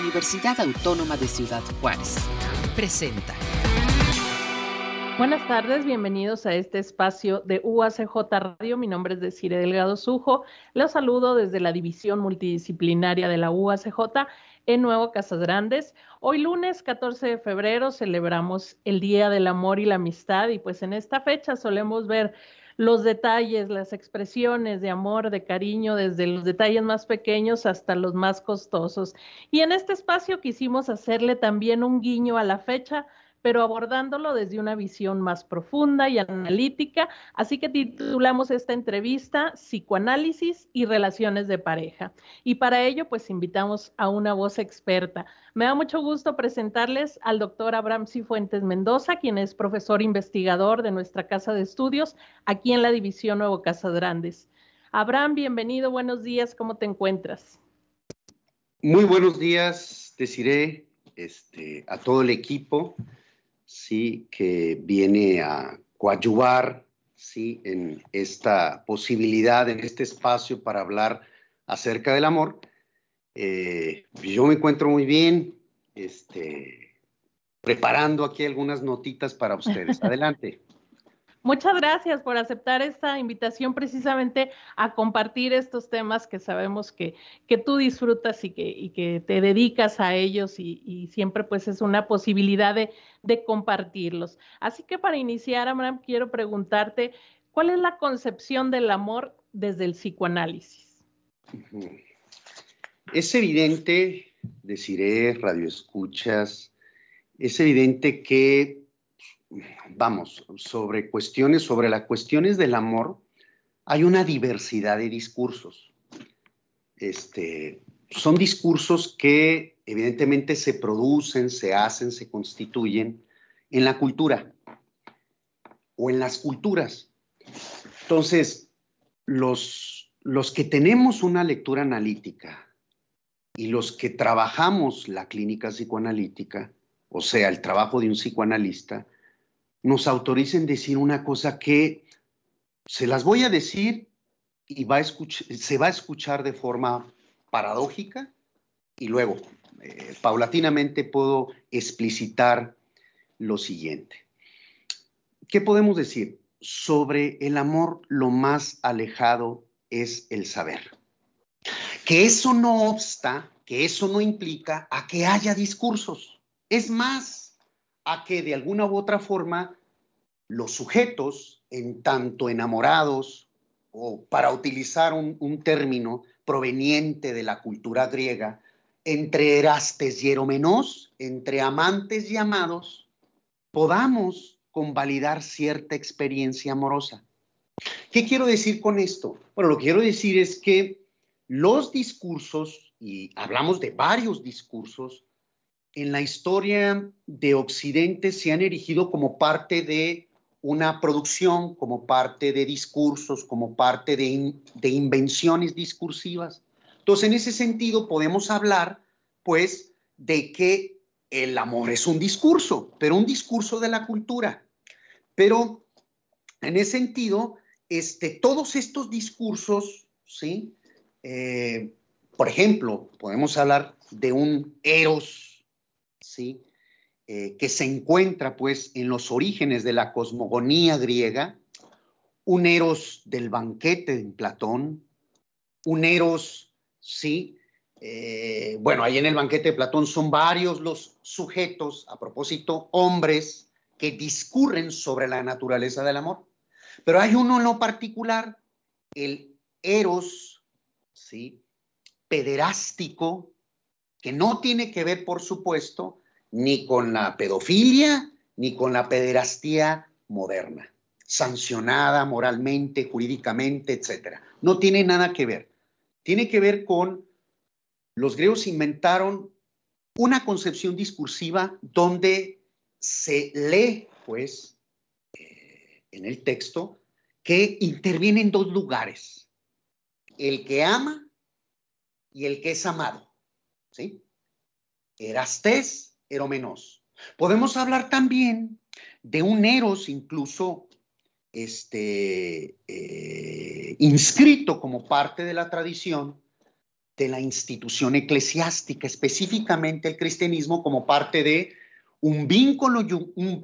Universidad Autónoma de Ciudad Juárez. Presenta. Buenas tardes, bienvenidos a este espacio de UACJ Radio. Mi nombre es Desire Delgado Sujo. Los saludo desde la División Multidisciplinaria de la UACJ en Nuevo Casas Grandes. Hoy lunes 14 de febrero celebramos el Día del Amor y la Amistad y pues en esta fecha solemos ver los detalles, las expresiones de amor, de cariño, desde los detalles más pequeños hasta los más costosos. Y en este espacio quisimos hacerle también un guiño a la fecha pero abordándolo desde una visión más profunda y analítica. Así que titulamos esta entrevista Psicoanálisis y Relaciones de Pareja. Y para ello, pues invitamos a una voz experta. Me da mucho gusto presentarles al doctor Abraham Cifuentes Mendoza, quien es profesor investigador de nuestra Casa de Estudios aquí en la División Nuevo Casas Grandes. Abraham, bienvenido, buenos días, ¿cómo te encuentras? Muy buenos días, deciré este, a todo el equipo sí, que viene a coadyuvar sí, en esta posibilidad, en este espacio para hablar acerca del amor. Eh, yo me encuentro muy bien, este, preparando aquí algunas notitas para ustedes. Adelante. Muchas gracias por aceptar esta invitación precisamente a compartir estos temas que sabemos que, que tú disfrutas y que, y que, te dedicas a ellos y, siempre pues es una posibilidad de, de, compartirlos. Así que para iniciar, Abraham, quiero preguntarte, ¿cuál es la concepción del amor desde el psicoanálisis? Es evidente, deciré, radioescuchas, es evidente que vamos, sobre cuestiones, sobre las cuestiones del amor, hay una diversidad de discursos. Este, son discursos que evidentemente se producen, se hacen, se constituyen en la cultura o en las culturas. Entonces, los, los que tenemos una lectura analítica y los que trabajamos la clínica psicoanalítica, o sea, el trabajo de un psicoanalista, nos autoricen decir una cosa que se las voy a decir y va se va a escuchar de forma paradójica y luego eh, paulatinamente puedo explicitar lo siguiente. ¿Qué podemos decir? Sobre el amor lo más alejado es el saber. Que eso no obsta, que eso no implica a que haya discursos. Es más, a que de alguna u otra forma los sujetos, en tanto enamorados, o para utilizar un, término proveniente de la cultura griega, entre Erastes y Eromenos, entre amantes y amados, podamos convalidar cierta experiencia amorosa. ¿Qué quiero decir con esto? Bueno, lo que quiero decir es que los discursos, y hablamos de varios discursos, en la historia de Occidente se han erigido como parte de una producción, como parte de discursos, como parte de, invenciones discursivas. Entonces, en ese sentido, podemos hablar, pues, de que el amor es un discurso, pero un discurso de la cultura. Pero, en ese sentido, este, todos estos discursos, ¿sí? Eh, por ejemplo, podemos hablar de un eros ¿sí? Eh, que se encuentra pues en los orígenes de la cosmogonía griega, un eros del banquete en Platón, un eros, ¿sí? Eh, bueno, ahí en el banquete de Platón son varios los sujetos, a propósito, hombres que discurren sobre la naturaleza del amor. Pero hay uno en lo particular, el eros, ¿sí? Pederástico, que no tiene que ver, por supuesto, ni con la pedofilia, ni con la pederastía moderna, sancionada moralmente, jurídicamente, etc. No tiene nada que ver. Tiene que ver con los griegos inventaron una concepción discursiva donde se lee, pues, eh, en el texto, que interviene en dos lugares, el que ama y el que es amado. ¿Sí? Erastés, Eromenos. Podemos hablar también de un Eros incluso este, eh, inscrito como parte de la tradición de la institución eclesiástica, específicamente el cristianismo como parte de un vínculo,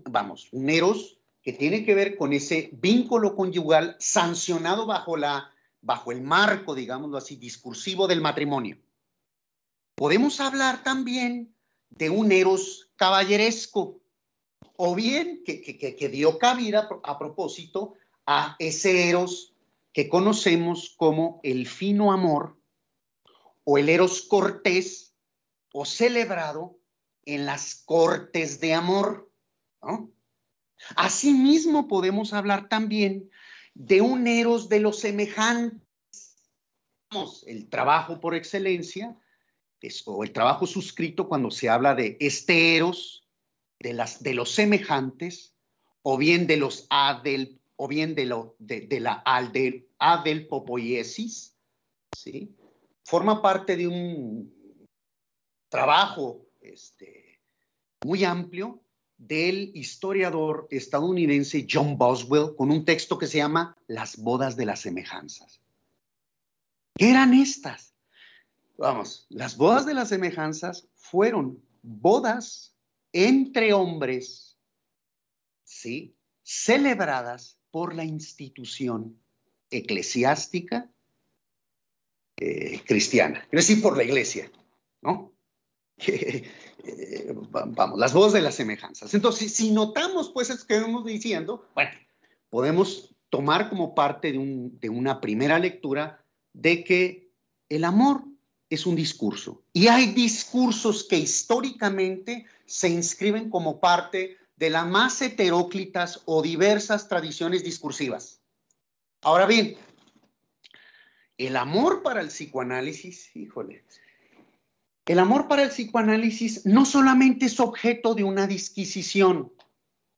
vamos, un eros que tiene que ver con ese vínculo conyugal sancionado bajo, la, bajo el marco, digámoslo así, discursivo del matrimonio. Podemos hablar también de un eros caballeresco, o bien que, dio cabida a propósito a ese eros que conocemos como el fino amor o el eros cortés o celebrado en las cortes de amor. Asimismo podemos hablar también de un eros de los semejantes. El trabajo por excelencia o el trabajo suscrito cuando se habla de este eros, de, las, de los semejantes, o bien de los adel, o bien de, lo, de, la adel, adelpopoiesis, ¿sí? forma parte de un trabajo este, muy amplio del historiador estadounidense John Boswell con un texto que se llama Las bodas de las semejanzas. ¿Qué eran estas? Vamos, las bodas de las semejanzas fueron bodas entre hombres, ¿sí? Celebradas por la institución eclesiástica eh, cristiana, es decir, por la iglesia, ¿no? Eh, vamos, las voces de las semejanzas. Entonces, si notamos, pues, es que vamos diciendo, bueno, podemos tomar como parte de, de una primera lectura de que el amor es un discurso. Y hay discursos que históricamente se inscriben como parte de las más heteróclitas o diversas tradiciones discursivas. Ahora bien, el amor para el psicoanálisis, híjole, el amor para el psicoanálisis no solamente es objeto de una disquisición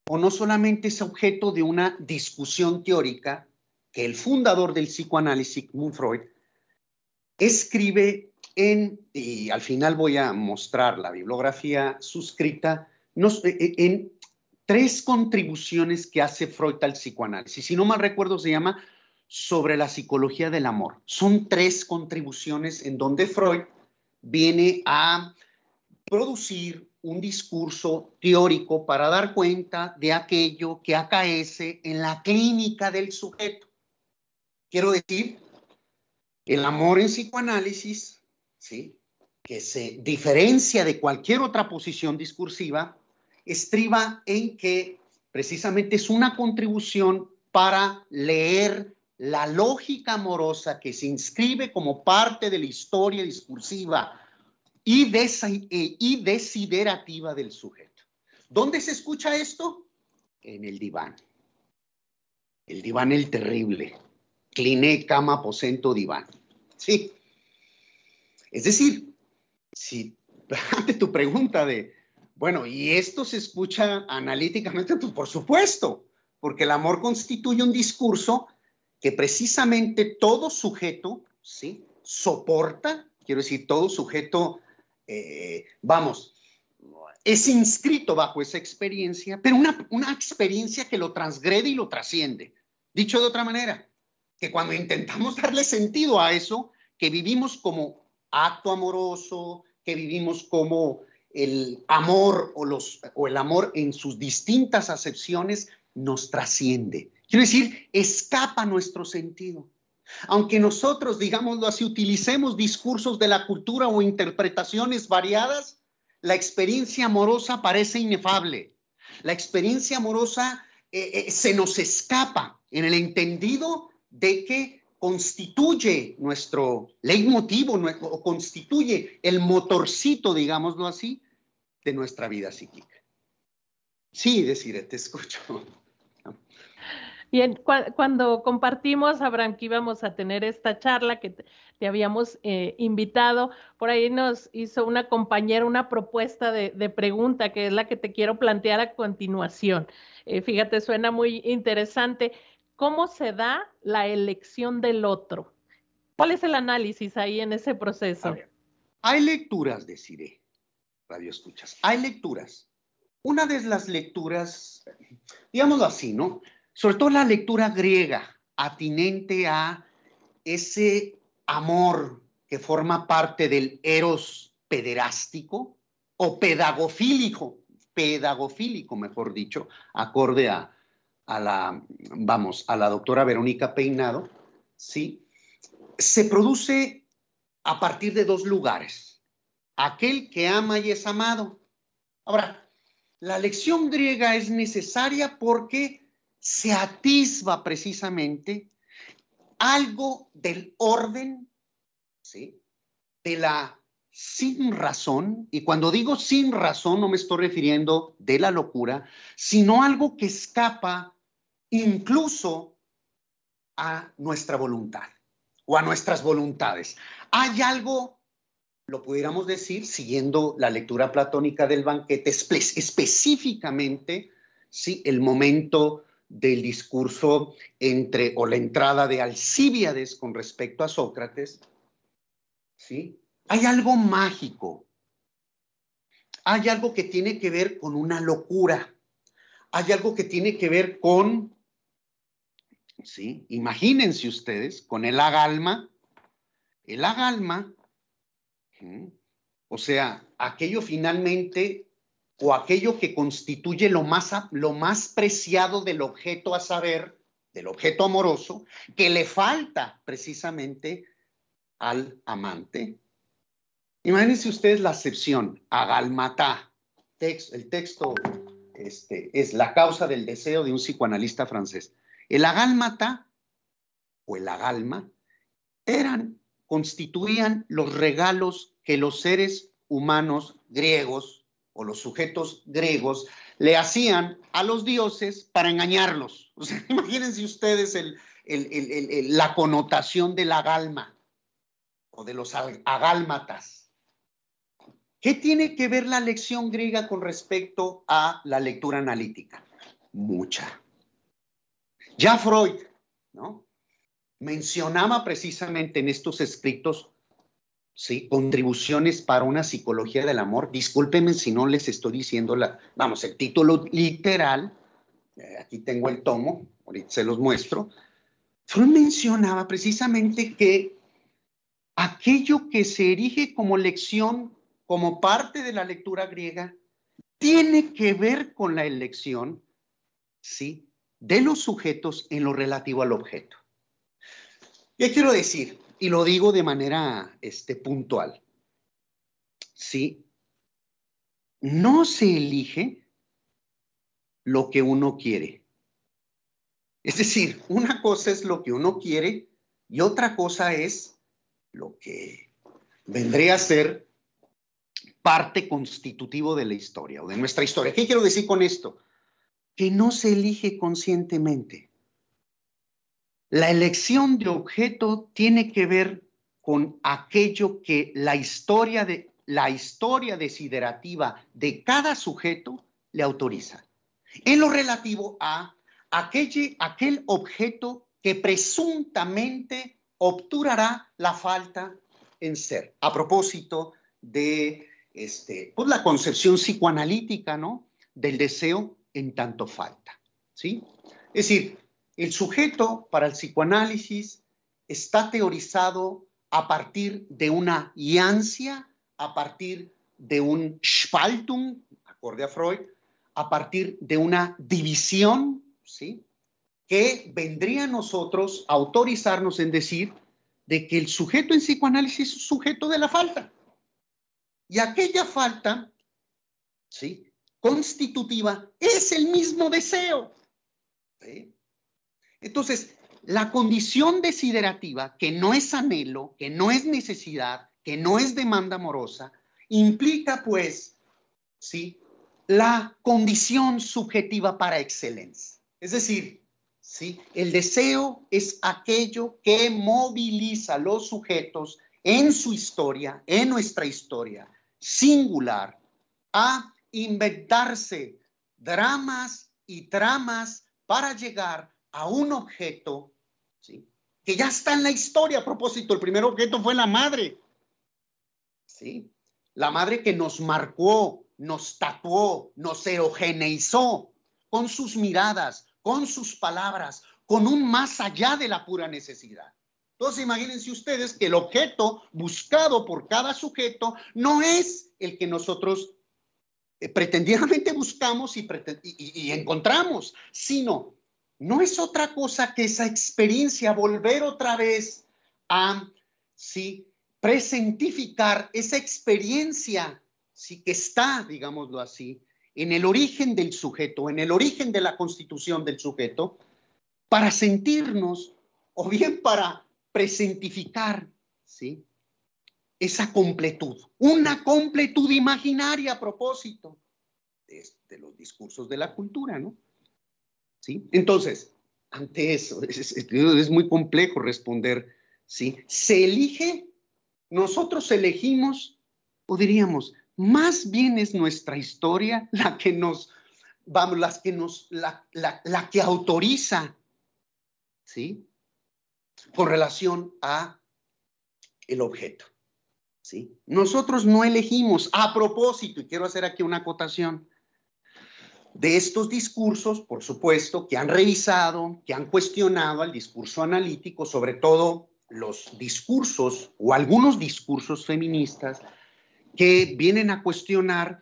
o no solamente es objeto de una discusión teórica que el fundador del psicoanálisis, Sigmund Freud, escribe en, y al final voy a mostrar la bibliografía suscrita, en tres contribuciones que hace Freud al psicoanálisis. Si no mal recuerdo, se llama sobre la psicología del amor. Son tres contribuciones en donde Freud viene a producir un discurso teórico para dar cuenta de aquello que acaece en la clínica del sujeto. Quiero decir, el amor en psicoanálisis, ¿sí? que se diferencia de cualquier otra posición discursiva, estriba en que precisamente es una contribución para leer la lógica amorosa que se inscribe como parte de la historia discursiva y, eh, desiderativa del sujeto. ¿Dónde se escucha esto? En el diván. El diván el terrible. Cliné, cama, aposento, diván. Sí. Es decir, si ante tu pregunta de, bueno, ¿y esto se escucha analíticamente? Pues por supuesto, porque el amor constituye un discurso que precisamente todo sujeto, ¿sí? Soporta, quiero decir, todo sujeto, eh, vamos, es inscrito bajo esa experiencia, pero una, una experiencia que lo transgrede y lo trasciende. Dicho de otra manera, que cuando intentamos darle sentido a eso, que vivimos como acto amoroso, que vivimos como el amor o, el amor en sus distintas acepciones, nos trasciende. Quiero decir, escapa nuestro sentido. Aunque nosotros, digámoslo así, utilicemos discursos de la cultura o interpretaciones variadas, la experiencia amorosa parece inefable. La experiencia amorosa eh, eh, se nos escapa en el entendido de que constituye nuestro leitmotiv o constituye el motorcito, digámoslo así, de nuestra vida psíquica. Sí, decir, te escucho. Bien, cuando compartimos, Abraham, que íbamos a tener esta charla que te, habíamos eh, invitado, por ahí nos hizo una compañera una propuesta de, pregunta, que es la que te quiero plantear a continuación. Eh, fíjate, suena muy interesante. ¿Cómo se da la elección del otro? ¿Cuál es el análisis ahí en ese proceso? hay lecturas, deciré, radio escuchas, hay lecturas. Una de las lecturas, digámoslo así, ¿no? sobre todo la lectura griega, atinente a ese amor que forma parte del eros pederástico o pedagofílico, pedagofílico, mejor dicho, acorde a, a la, vamos, a la doctora Verónica Peinado, ¿sí? Se produce a partir de dos lugares. Aquel que ama y es amado. Ahora, la lección griega es necesaria porque se atisba precisamente algo del orden, ¿sí? De la sin razón, y cuando digo sin razón no me estoy refiriendo de la locura, sino algo que escapa incluso a nuestra voluntad o a nuestras voluntades. Hay algo, lo pudiéramos decir, siguiendo la lectura platónica del banquete, específicamente, ¿sí? el momento del discurso entre, o la entrada de Alcíbiades con respecto a Sócrates, ¿sí? Hay algo mágico. Hay algo que tiene que ver con una locura. Hay algo que tiene que ver con, sí, imagínense ustedes, con el agalma. El agalma, o sea, aquello finalmente o aquello que constituye lo más, lo más preciado del objeto a saber, del objeto amoroso, que le falta precisamente al amante, Imagínense ustedes la acepción, agalmatá, el texto este, es la causa del deseo de un psicoanalista francés. El agálmata o el agalma eran, constituían los regalos que los seres humanos griegos o los sujetos griegos le hacían a los dioses para engañarlos. Imagínense ustedes la connotación del agalma o de los agálmatas. ¿Qué tiene que ver la lección griega con respecto a la lectura analítica? Mucha. Ya Freud, ¿no? Mencionaba precisamente en estos escritos, ¿sí? Contribuciones para una psicología del amor. Discúlpenme si no les estoy diciendo la, vamos, el título literal. Eh, aquí tengo el tomo, ahorita se los muestro. Freud mencionaba precisamente que aquello que se erige como lección como parte de la lectura griega, tiene que ver con la elección, ¿sí? De los sujetos en lo relativo al objeto. ¿Qué quiero decir? Y lo digo de manera este, puntual. ¿Sí? No se elige lo que uno quiere. Es decir, una cosa es lo que uno quiere y otra cosa es lo que vendría a ser parte constitutivo de la historia o de nuestra historia. ¿Qué quiero decir con esto? Que no se elige conscientemente. La elección de objeto tiene que ver con aquello que la historia de la historia desiderativa de cada sujeto le autoriza. En lo relativo a aquel, aquel objeto que presuntamente obturará la falta en ser. A propósito de este, pues la concepción psicoanalítica, ¿no? Del deseo en tanto falta, ¿sí? Es decir, el sujeto para el psicoanálisis está teorizado a partir de una ansia, a partir de un Spaltung, acorde a Freud, a partir de una división, ¿sí? Que vendría a nosotros autorizarnos en decir de que el sujeto en psicoanálisis es sujeto de la falta. Y aquella falta, ¿sí? Constitutiva es el mismo deseo. Entonces, la condición desiderativa, que no es anhelo, que no es necesidad, que no es demanda amorosa, implica pues, ¿sí? La condición subjetiva para excelencia. Es decir, ¿sí? El deseo es aquello que moviliza a los sujetos en su historia, en nuestra historia, singular a inventarse dramas y tramas para llegar a un objeto ¿sí? que ya está en la historia. A propósito, el primer objeto fue la madre. ¿sí? La madre que nos marcó, nos tatuó, nos erogeneizó con sus miradas, con sus palabras, con un más allá de la pura necesidad. Entonces imagínense ustedes que el objeto buscado por cada sujeto no es el que nosotros eh, pretendidamente buscamos y, encontramos, sino no es otra cosa que esa experiencia, volver otra vez a, sí, presentificar esa experiencia, sí, que está, digámoslo así, en el origen del sujeto, en el origen de la constitución del sujeto, para sentirnos o bien para presentificar, ¿sí? esa completud, una completud imaginaria a propósito de, los discursos de la cultura, ¿no? ¿Sí? Entonces, ante eso, es, muy complejo responder, ¿sí? ¿Se elige? Nosotros elegimos, o diríamos, más bien es nuestra historia la que nos, vamos, las que nos, la, la que autoriza, ¿sí? Con relación a el objeto. ¿sí? Nosotros no elegimos a propósito, y quiero hacer aquí una acotación, de estos discursos, por supuesto, que han revisado, que han cuestionado al discurso analítico, sobre todo los discursos o algunos discursos feministas que vienen a cuestionar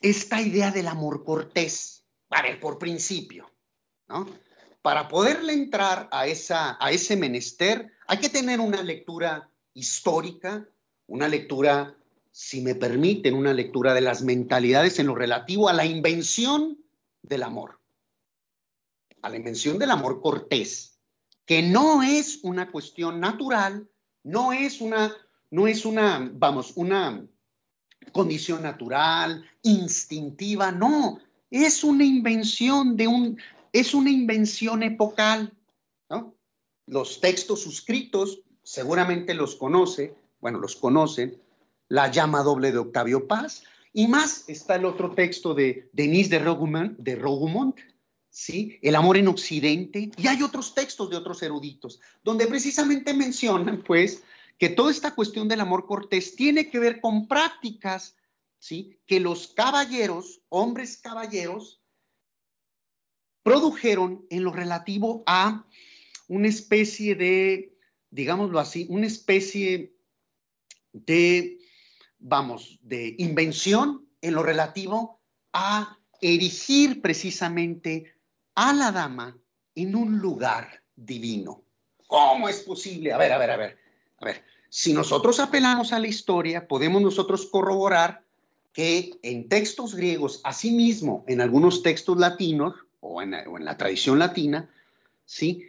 esta idea del amor cortés, a ver, por principio, ¿no? Para poderle entrar a, a ese menester, hay que tener una lectura histórica, una lectura, si me permiten, una lectura de las mentalidades en lo relativo a la invención del amor, a la invención del amor cortés, que no es una cuestión natural, no es una, no es una, vamos, una condición natural, instintiva, no, es una invención de un, es una invención epocal. Los textos suscritos, seguramente los conoce, bueno, los conocen, La llama doble de Octavio Paz, y más está el otro texto de Denise de Rogoumont, de Rogoumont ¿sí? El amor en Occidente, y hay otros textos de otros eruditos, donde precisamente mencionan, pues, que toda esta cuestión del amor cortés tiene que ver con prácticas, ¿sí? Que los caballeros, hombres caballeros, produjeron en lo relativo a una especie de, digámoslo así, una especie de, vamos, de invención en lo relativo a erigir precisamente a la dama en un lugar divino. ¿Cómo es posible? A ver, a ver, a ver, a ver. Si nosotros apelamos a la historia, podemos nosotros corroborar que en textos griegos, asimismo en algunos textos latinos o en, la tradición latina, ¿sí?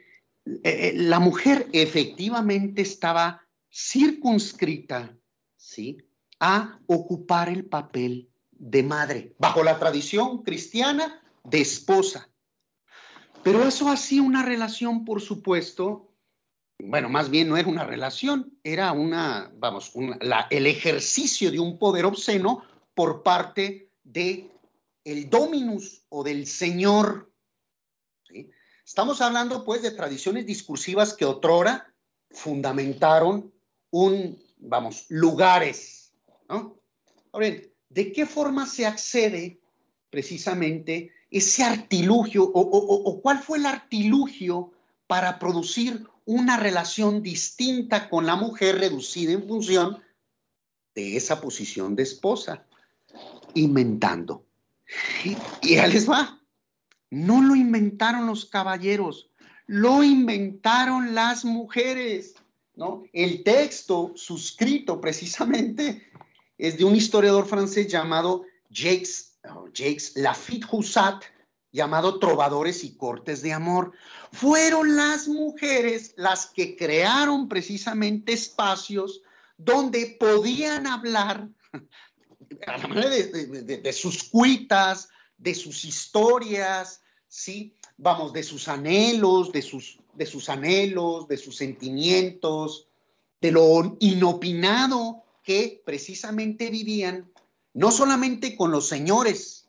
Eh, eh, la mujer efectivamente estaba circunscrita, ¿sí? A ocupar el papel de madre, bajo la tradición cristiana de esposa. Pero eso hacía una relación, por supuesto, bueno, más bien no era una relación, era una, vamos, el ejercicio de un poder obsceno por parte de el dominus o del señor. Estamos hablando, pues, de tradiciones discursivas que otrora fundamentaron un, vamos, lugares. Ahora bien, ¿de qué forma se accede precisamente ese artilugio o, cuál fue el artilugio para producir una relación distinta con la mujer reducida en función de esa posición de esposa? Inventando. Y, ya les va. No lo inventaron los caballeros, lo inventaron las mujeres. El texto suscrito precisamente es de un historiador francés llamado Jacques, Jacques Lafitte Houssat, llamado Trovadores y Cortes de Amor. Fueron las mujeres las que crearon precisamente espacios donde podían hablar de, sus cuitas, de sus historias, ¿sí? Vamos, de sus anhelos, de sus de sus anhelos, de sus sentimientos, de lo inopinado que precisamente vivían, no solamente con los señores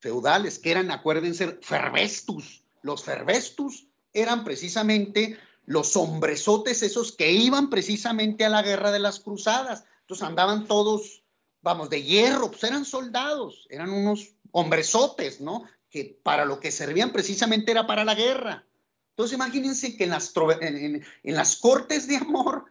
feudales, que eran, acuérdense, fervestus. Los fervestus eran precisamente los hombresotes esos que iban precisamente a la guerra de las cruzadas. Entonces andaban todos, vamos, de hierro, pues eran soldados, eran unos hombresotes, ¿no? Que para lo que servían precisamente era para la guerra. Entonces imagínense que en las, en, las cortes de amor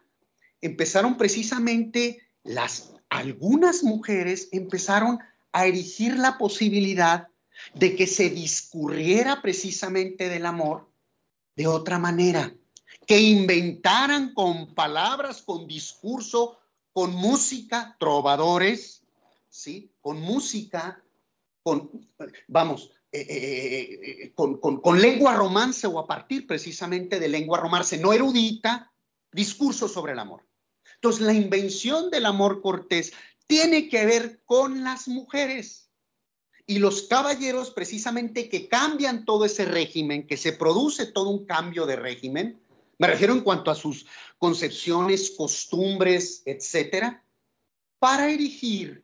empezaron precisamente las, algunas mujeres empezaron a erigir la posibilidad de que se discurriera precisamente del amor de otra manera, que inventaran con palabras, con discurso, con música, trovadores, ¿sí? Con música, con, vamos, eh, eh, eh, con, lengua romance o a partir precisamente de lengua romance no erudita, discurso sobre el amor. Entonces, la invención del amor cortés tiene que ver con las mujeres y los caballeros precisamente que cambian todo ese régimen, que se produce todo un cambio de régimen, me refiero en cuanto a sus concepciones, costumbres, etcétera, para erigir,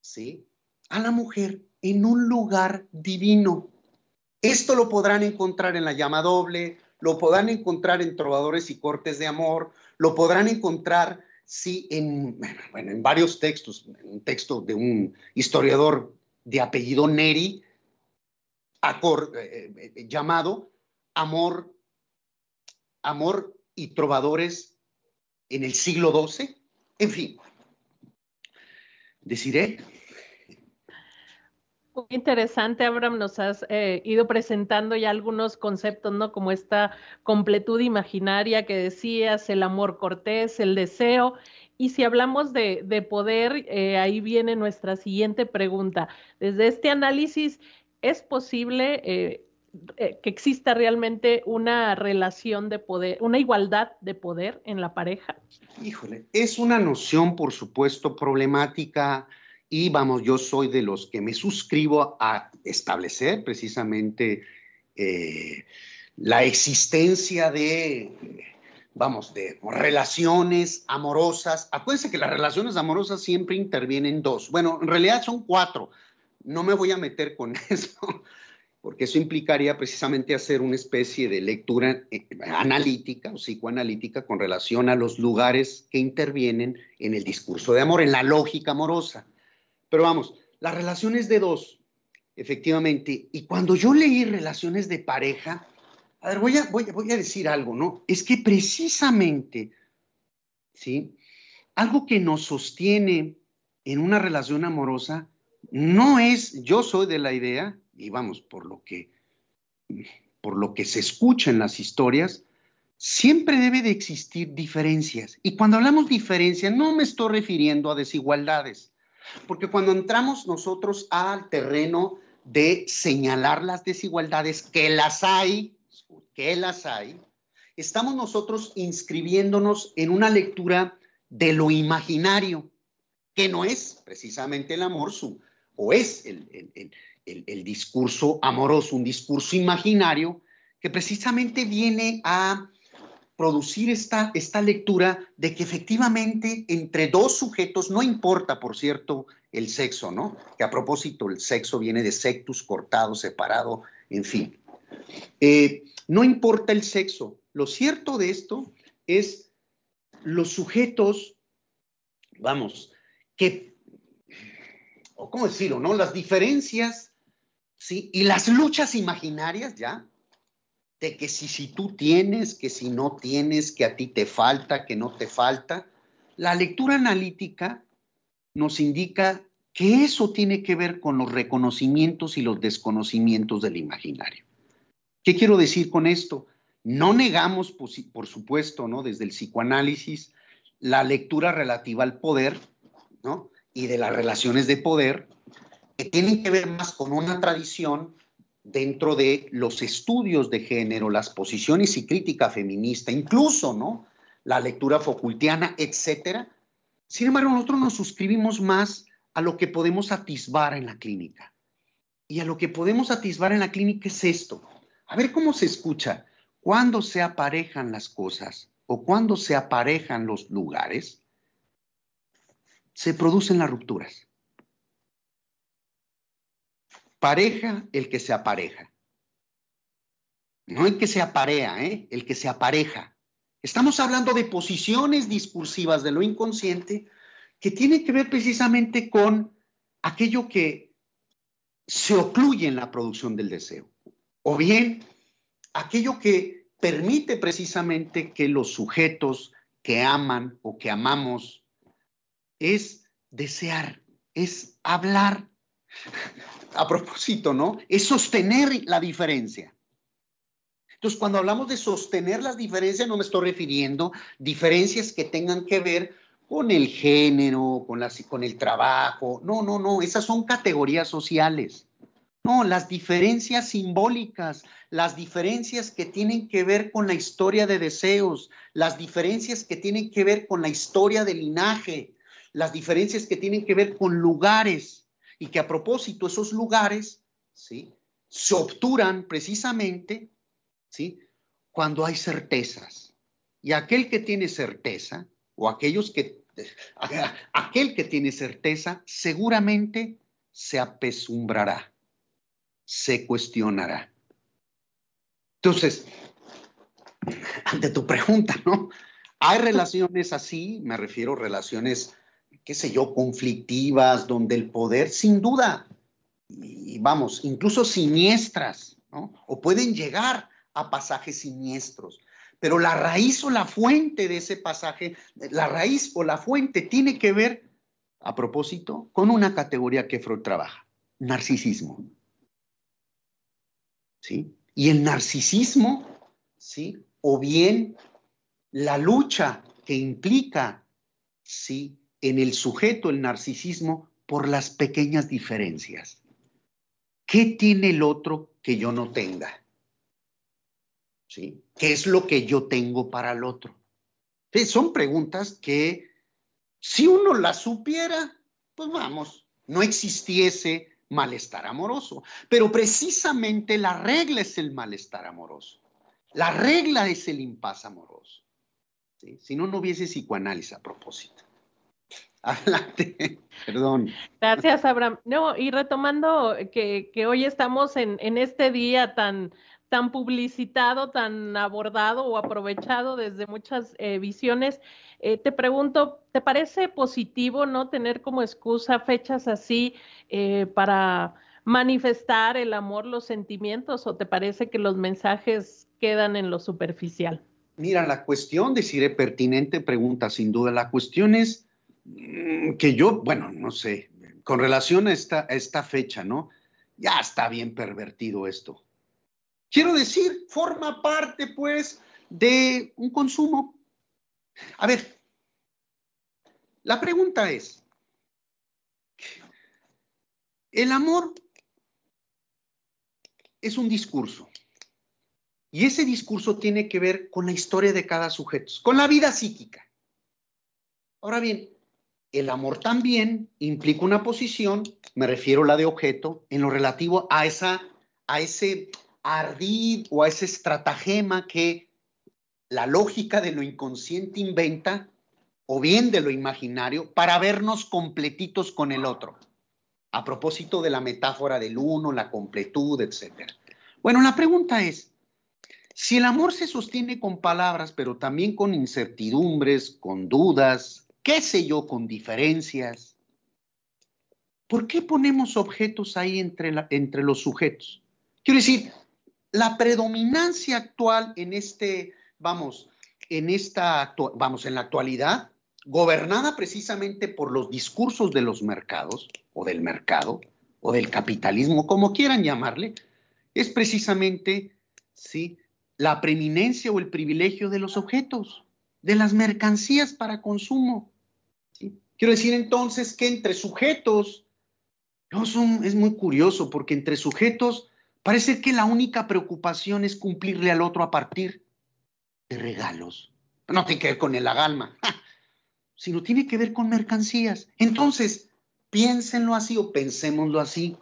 ¿sí? A la mujer en un lugar divino. Esto lo podrán encontrar en la llama doble, lo podrán encontrar en trovadores y cortes de amor, lo podrán encontrar, sí, en, bueno, en varios textos, un texto de un historiador de apellido Neri, eh, eh, llamado Amor, Amor y Trovadores en el siglo XII. En fin, deciré muy interesante, Abraham. Nos has eh, ido presentando ya algunos conceptos, ¿no? Como esta completud imaginaria que decías, el amor cortés, el deseo. Y si hablamos de, poder, eh, ahí viene nuestra siguiente pregunta. Desde este análisis, ¿es posible eh, que exista realmente una relación de poder, una igualdad de poder en la pareja? Híjole, es una noción, por supuesto, problemática y vamos, yo soy de los que me suscribo a establecer precisamente eh, la existencia de, vamos, de relaciones amorosas. Acuérdense que las relaciones amorosas siempre intervienen dos. Bueno, en realidad son cuatro. No me voy a meter con eso, porque eso implicaría precisamente hacer una especie de lectura eh, analítica o psicoanalítica con relación a los lugares que intervienen en el discurso de amor, en la lógica amorosa. Pero vamos, las relaciones de dos, efectivamente. Y cuando yo leí relaciones de pareja, a ver, voy a, voy, voy a decir algo, ¿no? Es que precisamente, ¿sí? Algo que nos sostiene en una relación amorosa no es, yo soy de la idea, y vamos, por lo que, por lo que se escucha en las historias, siempre debe de existir diferencias. Y cuando hablamos diferencias, no me estoy refiriendo a desigualdades. Porque cuando entramos nosotros al terreno de señalar las desigualdades, que las hay, que las hay, estamos nosotros inscribiéndonos en una lectura de lo imaginario, que no es precisamente el amor, su, o es el discurso amoroso, un discurso imaginario que precisamente viene a producir esta, esta lectura de que efectivamente entre dos sujetos, no importa, por cierto, el sexo, ¿no? Que a propósito, el sexo viene de sectus, cortado, separado, en fin. Eh, no importa el sexo. Lo cierto de esto es los sujetos, vamos, que, o cómo decirlo, ¿no? Las diferencias, ¿sí? Y las luchas imaginarias, ¿ya? de que si, si tú tienes, que si no tienes, que a ti te falta, que no te falta. La lectura analítica nos indica que eso tiene que ver con los reconocimientos y los desconocimientos del imaginario. ¿Qué quiero decir con esto? No negamos, por supuesto, ¿no? desde el psicoanálisis, la lectura relativa al poder ¿no? y de las relaciones de poder, que tienen que ver más con una tradición dentro de los estudios de género, las posiciones y crítica feminista, incluso, ¿no? La lectura Foucaultiana, etcétera. Sin embargo, nosotros nos suscribimos más a lo que podemos atisbar en la clínica. Y a lo que podemos atisbar en la clínica es esto. A ver cómo se escucha. Cuando se aparejan las cosas o cuando se aparejan los lugares, se producen las rupturas pareja el que se apareja. No el que se aparea, ¿eh? el que se apareja. Estamos hablando de posiciones discursivas de lo inconsciente que tienen que ver precisamente con aquello que se ocluye en la producción del deseo. O bien aquello que permite precisamente que los sujetos que aman o que amamos es desear, es hablar. A propósito, ¿no? Es sostener la diferencia. Entonces, cuando hablamos de sostener las diferencias, no me estoy refiriendo diferencias que tengan que ver con el género, con, con el trabajo. No, no, no, esas son categorías sociales. No, las diferencias simbólicas, las diferencias que tienen que ver con la historia de deseos, las diferencias que tienen que ver con la historia del linaje, las diferencias que tienen que ver con lugares y que a propósito esos lugares, ¿sí? Se obturan precisamente ¿sí? Cuando hay certezas. Y aquel que tiene certeza, o aquellos que, aquel que tiene certeza, seguramente se apesumbrará, se cuestionará. Entonces, ante tu pregunta, ¿no? Hay relaciones así, me refiero a relaciones, qué sé yo, conflictivas, donde el poder, sin duda, y vamos, incluso siniestras, ¿no? O pueden llegar a pasajes siniestros. Pero la raíz o la fuente de ese pasaje, la raíz o la fuente tiene que ver, a propósito, con una categoría que Freud trabaja, narcisismo. ¿Sí? Y el narcisismo, ¿sí? O bien la lucha que implica, ¿sí? En el sujeto, el narcisismo, por las pequeñas diferencias. ¿Qué tiene el otro que yo no tenga? ¿sí? ¿Qué es lo que yo tengo para el otro? Son preguntas que si uno las supiera, pues vamos, no existiese malestar amoroso. Pero precisamente la regla es el malestar amoroso. La regla es el impas amoroso. Si no, no hubiese psicoanálisis a propósito. Adelante, perdón. Gracias, Abraham. No, y retomando que, hoy estamos en, en, este día tan, tan publicitado, tan abordado o aprovechado desde muchas eh, visiones. Eh, te pregunto, ¿te parece positivo no tener como excusa fechas así eh, para manifestar el amor, los sentimientos, o te parece que los mensajes quedan en lo superficial? Mira, la cuestión, deciré pertinente pregunta, sin duda. La cuestión es que yo, bueno, no sé, con relación a esta, a esta fecha, ¿no? Ya está bien pervertido esto Quiero decir, forma parte pues de un consumo. A ver, la pregunta es, el amor es un discurso. Y ese discurso tiene que ver con la historia de cada sujeto, con la vida psíquica. Ahora bien, el amor también implica una posición, me refiero a la de objeto, en lo relativo a, esa, a ese ardid o a ese estratagema que la lógica de lo inconsciente inventa o bien de lo imaginario para vernos completitos con el otro. A propósito de la metáfora del uno, la completud, etc. Bueno, la pregunta es, si el amor se sostiene con palabras, pero también con incertidumbres, con dudas, qué sé yo, con diferencias, ¿por qué ponemos objetos ahí entre, entre los sujetos? Quiero decir, la predominancia actual en este, vamos, en esta, vamos, en la actualidad, gobernada precisamente por los discursos de los mercados o del mercado o del capitalismo, como quieran llamarle, es precisamente, sí, la preeminencia o el privilegio de los objetos, de las mercancías para consumo. Quiero decir entonces que entre sujetos, no es muy curioso porque entre sujetos Parece que la única preocupación es cumplirle al otro a partir de regalos. No tiene que ver con el agalma, sino tiene que ver con mercancías. Entonces, piénsenlo así o pensémoslo así.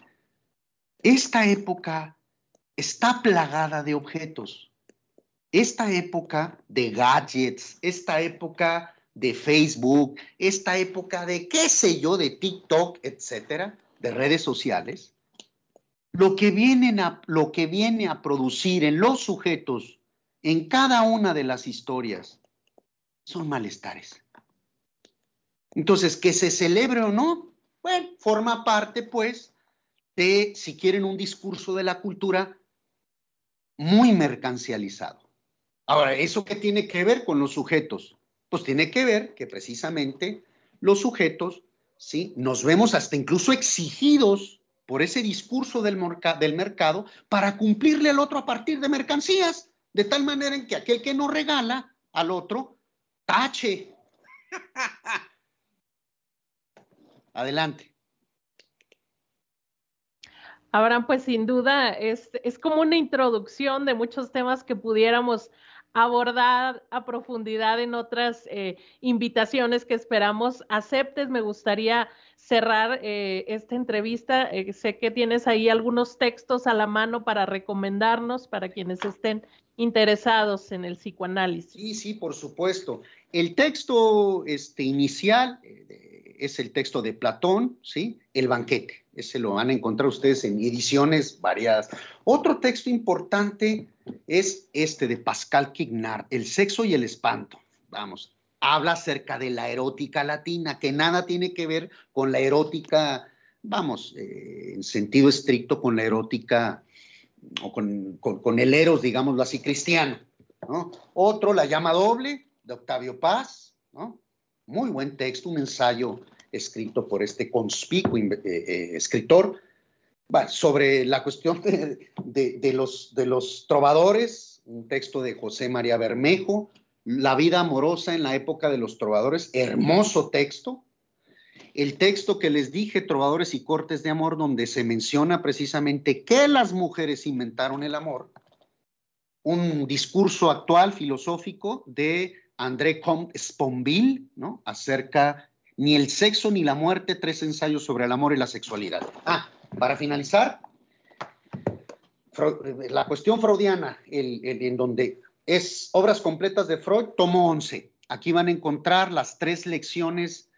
Esta época está plagada de objetos. Esta época de gadgets, esta época de Facebook, esta época de qué sé yo, de TikTok, etcétera, de redes sociales, lo que, a, lo que viene a producir en los sujetos, en cada una de las historias, son malestares. Entonces, que se celebre o no, bueno, forma parte, pues, de, si quieren, un discurso de la cultura muy mercancializado. Ahora, ¿eso qué tiene que ver con los sujetos? Pues tiene que ver que precisamente los sujetos, ¿sí? Nos vemos hasta incluso exigidos por ese discurso del, mercado para cumplirle al otro a partir de mercancías, de tal manera en que aquel que no regala al otro, tache. Adelante. Abraham, pues sin duda es, es como una introducción de muchos temas que pudiéramos abordar a profundidad en otras eh, invitaciones que esperamos aceptes. Me gustaría cerrar eh, esta entrevista. Eh, sé que tienes ahí algunos textos a la mano para recomendarnos para quienes estén interesados en el psicoanálisis. Sí, sí, por supuesto. El texto este, inicial es el texto de Platón, ¿sí? El banquete. Ese lo van a encontrar ustedes en ediciones variadas. Otro texto importante es este de Pascal Quignard, El sexo y el espanto. Vamos, habla acerca de la erótica latina, que nada tiene que ver con la erótica, vamos, eh, en sentido estricto con la erótica o con, el eros, digámoslo así, cristiano. Otro, La llama doble, de Octavio Paz, ¿no? Muy buen texto, un ensayo escrito por este conspicuo eh, eh, escritor sobre la cuestión de, los, trovadores, un texto de José María Bermejo, La vida amorosa en la época de los trovadores, hermoso texto. El texto que les dije, Trovadores y Cortes de Amor, donde se menciona precisamente que las mujeres inventaron el amor. Un discurso actual filosófico de André Comte Sponville, ¿no? Acerca ni el sexo ni la muerte, tres ensayos sobre el amor y la sexualidad. Ah, para finalizar, la cuestión freudiana, en donde es obras completas de Freud, tomo 11. Aquí van a encontrar las tres lecciones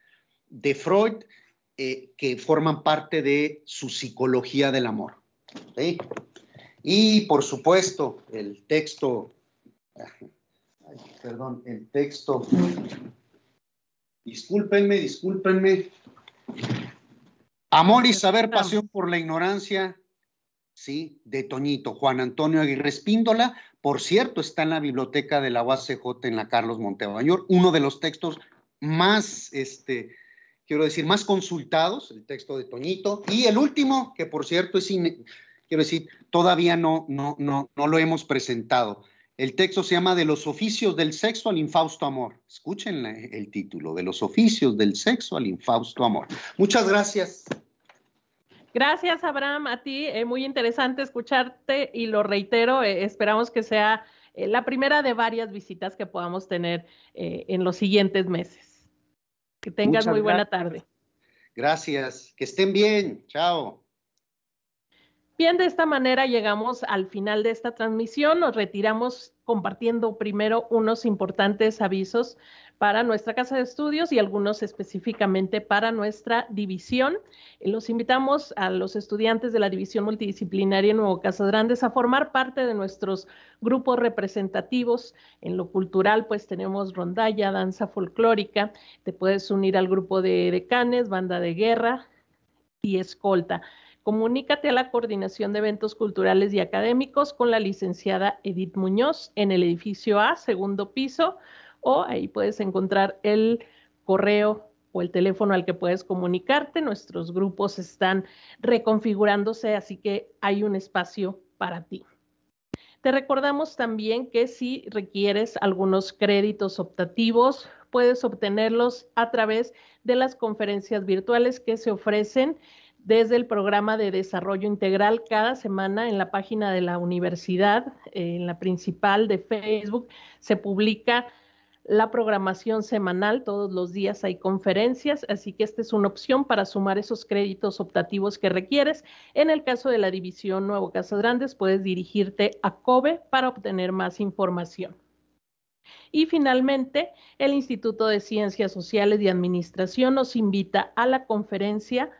de Freud eh, que forman parte de su psicología del amor. Y por supuesto, el texto, perdón, el texto, discúlpenme, discúlpenme, Amor y saber, pasión por la ignorancia, sí, de Toñito, Juan Antonio Aguirre Espíndola. Por cierto, está en la biblioteca de la UACJ en la Carlos Montemayor, uno de los textos más, este, quiero decir, más consultados, el texto de Toñito. Y el último, que por cierto es, quiero decir, todavía no, no, no, no lo hemos presentado. El texto se llama De los oficios del sexo al infausto amor. Escuchen el título, De los oficios del sexo al infausto amor. Muchas gracias. Gracias, Abraham, a ti. Es muy interesante escucharte y lo reitero, eh, esperamos que sea eh, la primera de varias visitas que podamos tener eh, en los siguientes meses. Que tengas muy buena tarde. Gracias, que estén bien. Chao. Bien, de esta manera llegamos al final de esta transmisión. Nos retiramos compartiendo primero unos importantes avisos para nuestra casa de estudios y algunos específicamente para nuestra división. Los invitamos a los estudiantes de la división multidisciplinaria Nuevo Casas Grandes a formar parte de nuestros grupos representativos. En lo cultural, pues tenemos rondalla, danza folclórica. Te puedes unir al grupo de decanes, banda de guerra y escolta. Comunícate a la Coordinación de Eventos Culturales y Académicos con la licenciada Edith Muñoz en el edificio A, segundo piso, o ahí puedes encontrar el correo o el teléfono al que puedes comunicarte. Nuestros grupos están reconfigurándose, así que hay un espacio para ti. Te recordamos también que si requieres algunos créditos optativos, puedes obtenerlos a través de las conferencias virtuales que se ofrecen desde el programa de desarrollo integral cada semana en la página de la universidad, en la principal de Facebook, se publica la programación semanal, todos los días hay conferencias, así que esta es una opción para sumar esos créditos optativos que requieres. En el caso de la división Nuevo Casas Grandes, puedes dirigirte a COBE para obtener más información. Y finalmente, el Instituto de Ciencias Sociales y Administración nos invita a la conferencia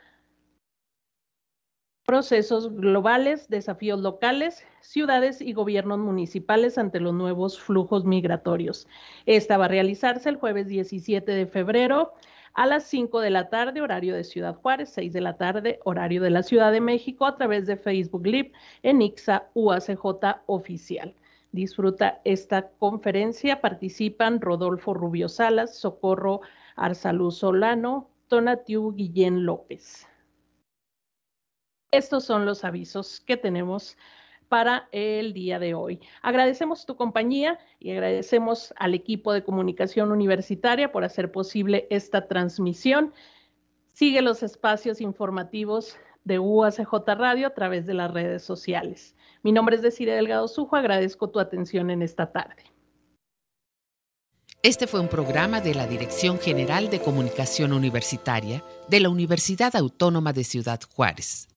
procesos globales, desafíos locales, ciudades y gobiernos municipales ante los nuevos flujos migratorios. Esta va a realizarse el jueves 17 de febrero a las 5 de la tarde, horario de Ciudad Juárez, 6 de la tarde, horario de la Ciudad de México, a través de Facebook Live en IXA UACJ Oficial. Disfruta esta conferencia, participan Rodolfo Rubio Salas, Socorro Arsalú Solano, Tonatiu Guillén López. Estos son los avisos que tenemos para el día de hoy. Agradecemos tu compañía y agradecemos al equipo de comunicación universitaria por hacer posible esta transmisión. Sigue los espacios informativos de UACJ Radio a través de las redes sociales. Mi nombre es Desiree Delgado Sujo, agradezco tu atención en esta tarde. Este fue un programa de la Dirección General de Comunicación Universitaria de la Universidad Autónoma de Ciudad Juárez.